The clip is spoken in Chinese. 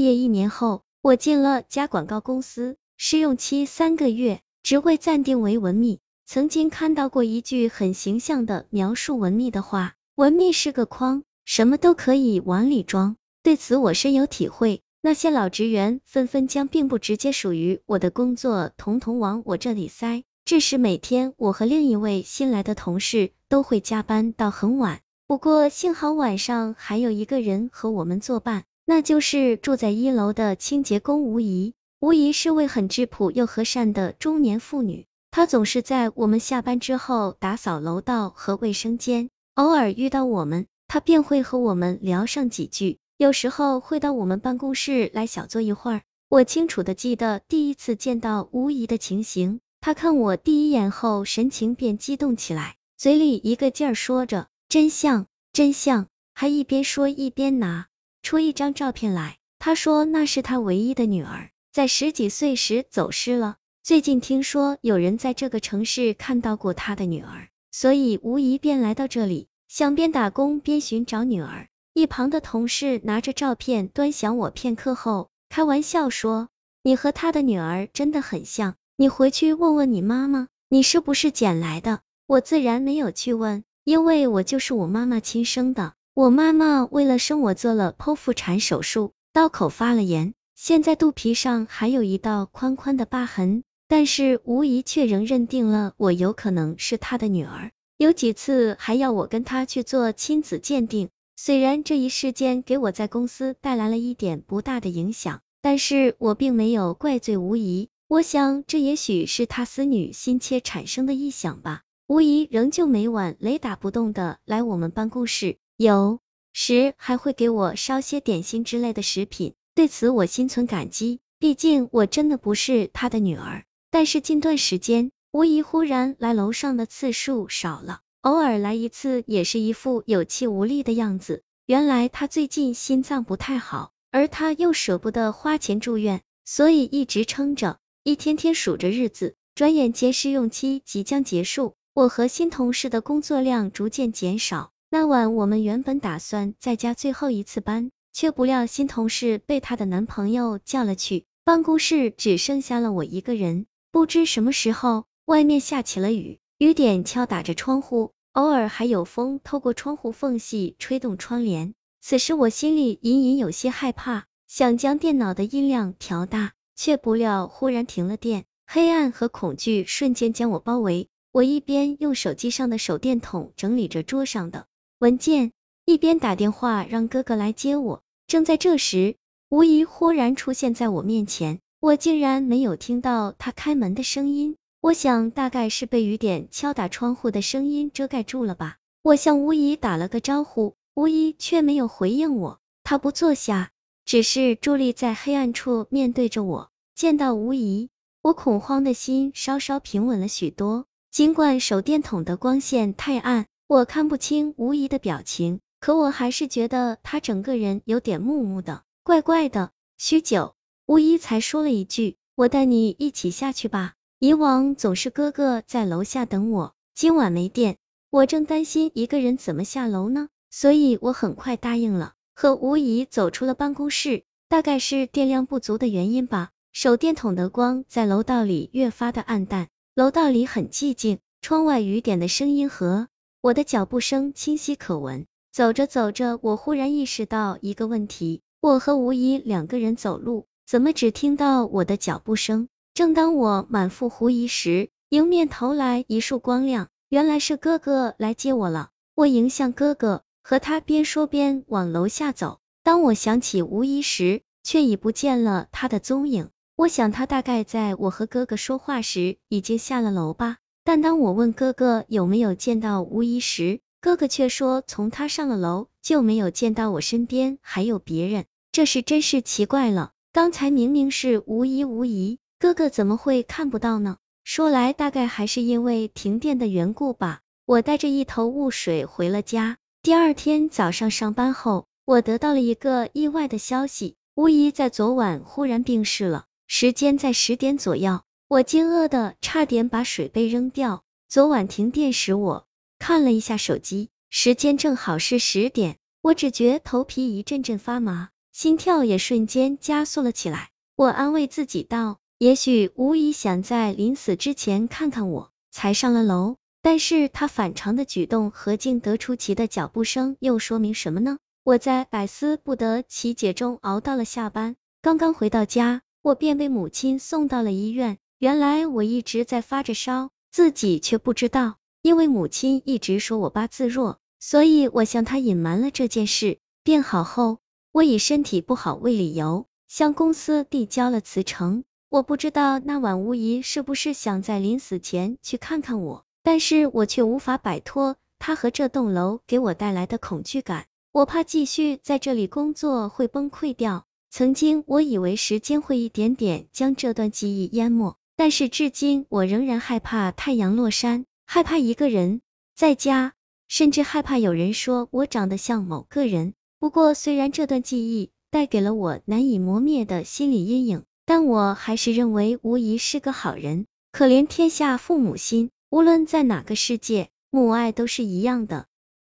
毕业一年后，我进了家广告公司，试用期三个月，职位暂定为文秘。曾经看到过一句很形象的描述文秘的话：文秘是个筐，什么都可以往里装。对此我深有体会。那些老职员纷纷将并不直接属于我的工作统统往我这里塞，致使每天我和另一位新来的同事都会加班到很晚。不过幸好晚上还有一个人和我们作伴，那就是住在一楼的清洁工吴姨。吴姨是位很质朴又和善的中年妇女。她总是在我们下班之后打扫楼道和卫生间，偶尔遇到我们，她便会和我们聊上几句，有时候会到我们办公室来小坐一会儿。我清楚的记得第一次见到吴姨的情形，他看我第一眼后，神情便激动起来，嘴里一个劲儿说着真像真像，还一边说一边拿出一张照片来。他说那是他唯一的女儿，在十几岁时走失了。最近听说有人在这个城市看到过他的女儿，所以无疑便来到这里，想边打工边寻找女儿。一旁的同事拿着照片端详我片刻后，开玩笑说：“你和他的女儿真的很像，你回去问问你妈妈，你是不是捡来的？”我自然没有去问，因为我就是我妈妈亲生的。我妈妈为了生我做了剖腹产手术，刀口发了炎，现在肚皮上还有一道宽宽的疤痕。但是吴姨却仍认定了我有可能是她的女儿，有几次还要我跟她去做亲子鉴定。虽然这一事件给我在公司带来了一点不大的影响，但是我并没有怪罪吴姨。我想这也许是她思女心切产生的臆想吧。吴姨仍旧每晚雷打不动的来我们办公室，有时还会给我烧些点心之类的食品，对此我心存感激。毕竟我真的不是他的女儿。但是近段时间，吴姨忽然来楼上的次数少了，偶尔来一次也是一副有气无力的样子。原来她最近心脏不太好，而她又舍不得花钱住院，所以一直撑着，一天天数着日子。转眼间试用期即将结束，我和新同事的工作量逐渐减少。那晚我们原本打算再加最后一次班，却不料新同事被她的男朋友叫了去，办公室只剩下了我一个人。不知什么时候，外面下起了雨，雨点敲打着窗户，偶尔还有风透过窗户缝隙吹动窗帘。此时我心里隐隐有些害怕，想将电脑的音量调大，却不料忽然停了电，黑暗和恐惧瞬间将我包围。我一边用手机上的手电筒整理着桌上的文件，一边打电话让哥哥来接我。正在这时，吴姨忽然出现在我面前。我竟然没有听到他开门的声音，我想大概是被雨点敲打窗户的声音遮盖住了吧。我向吴姨打了个招呼，吴姨却没有回应我，她不坐下，只是伫立在黑暗处面对着我。见到吴姨，我恐慌的心稍稍平稳了许多。尽管手电筒的光线太暗，我看不清吴姨的表情，可我还是觉得她整个人有点木木的，怪怪的。许久。吴一才说了一句：“我带你一起下去吧。”以往总是哥哥在楼下等我，今晚没电，我正担心一个人怎么下楼呢，所以我很快答应了，和吴姨走出了办公室。大概是电量不足的原因吧，手电筒的光在楼道里越发的暗淡，楼道里很寂静，窗外雨点的声音和我的脚步声清晰可闻。走着走着，我忽然意识到一个问题：我和吴姨两个人走路。怎么只听到我的脚步声？正当我满腹狐疑时，迎面投来一束光亮，原来是哥哥来接我了。我迎向哥哥，和他边说边往楼下走。当我想起吴一时，却已不见了他的踪影。我想他大概在我和哥哥说话时已经下了楼吧。但当我问哥哥有没有见到吴一时，哥哥却说从他上了楼就没有见到我身边还有别人。这是真是奇怪了。刚才明明是无疑无疑，哥哥怎么会看不到呢？说来大概还是因为停电的缘故吧。我带着一头雾水回了家。第二天早上上班后，我得到了一个意外的消息，吴姨在昨晚忽然病逝了，时间在十点左右。我惊愕的差点把水杯扔掉。昨晚停电时，我看了一下手机，时间正好是十点，我只觉头皮一阵阵发麻。心跳也瞬间加速了起来。我安慰自己道，也许吴姨想在临死之前看看我，才上了楼。但是他反常的举动和静得出奇的脚步声又说明什么呢？我在百思不得其解中熬到了下班，刚刚回到家，我便被母亲送到了医院。原来我一直在发着烧，自己却不知道，因为母亲一直说我八字弱，所以我向她隐瞒了这件事。病好后，我以身体不好为理由，向公司递交了辞呈。我不知道那晚吴姨是不是想在临死前去看看我。但是我却无法摆脱他和这栋楼给我带来的恐惧感，我怕继续在这里工作会崩溃掉。曾经我以为时间会一点点将这段记忆淹没，但是至今我仍然害怕太阳落山，害怕一个人在家，甚至害怕有人说我长得像某个人。不过虽然这段记忆带给了我难以磨灭的心理阴影，但我还是认为无疑是个好人。可怜天下父母心。无论在哪个世界，母爱都是一样的。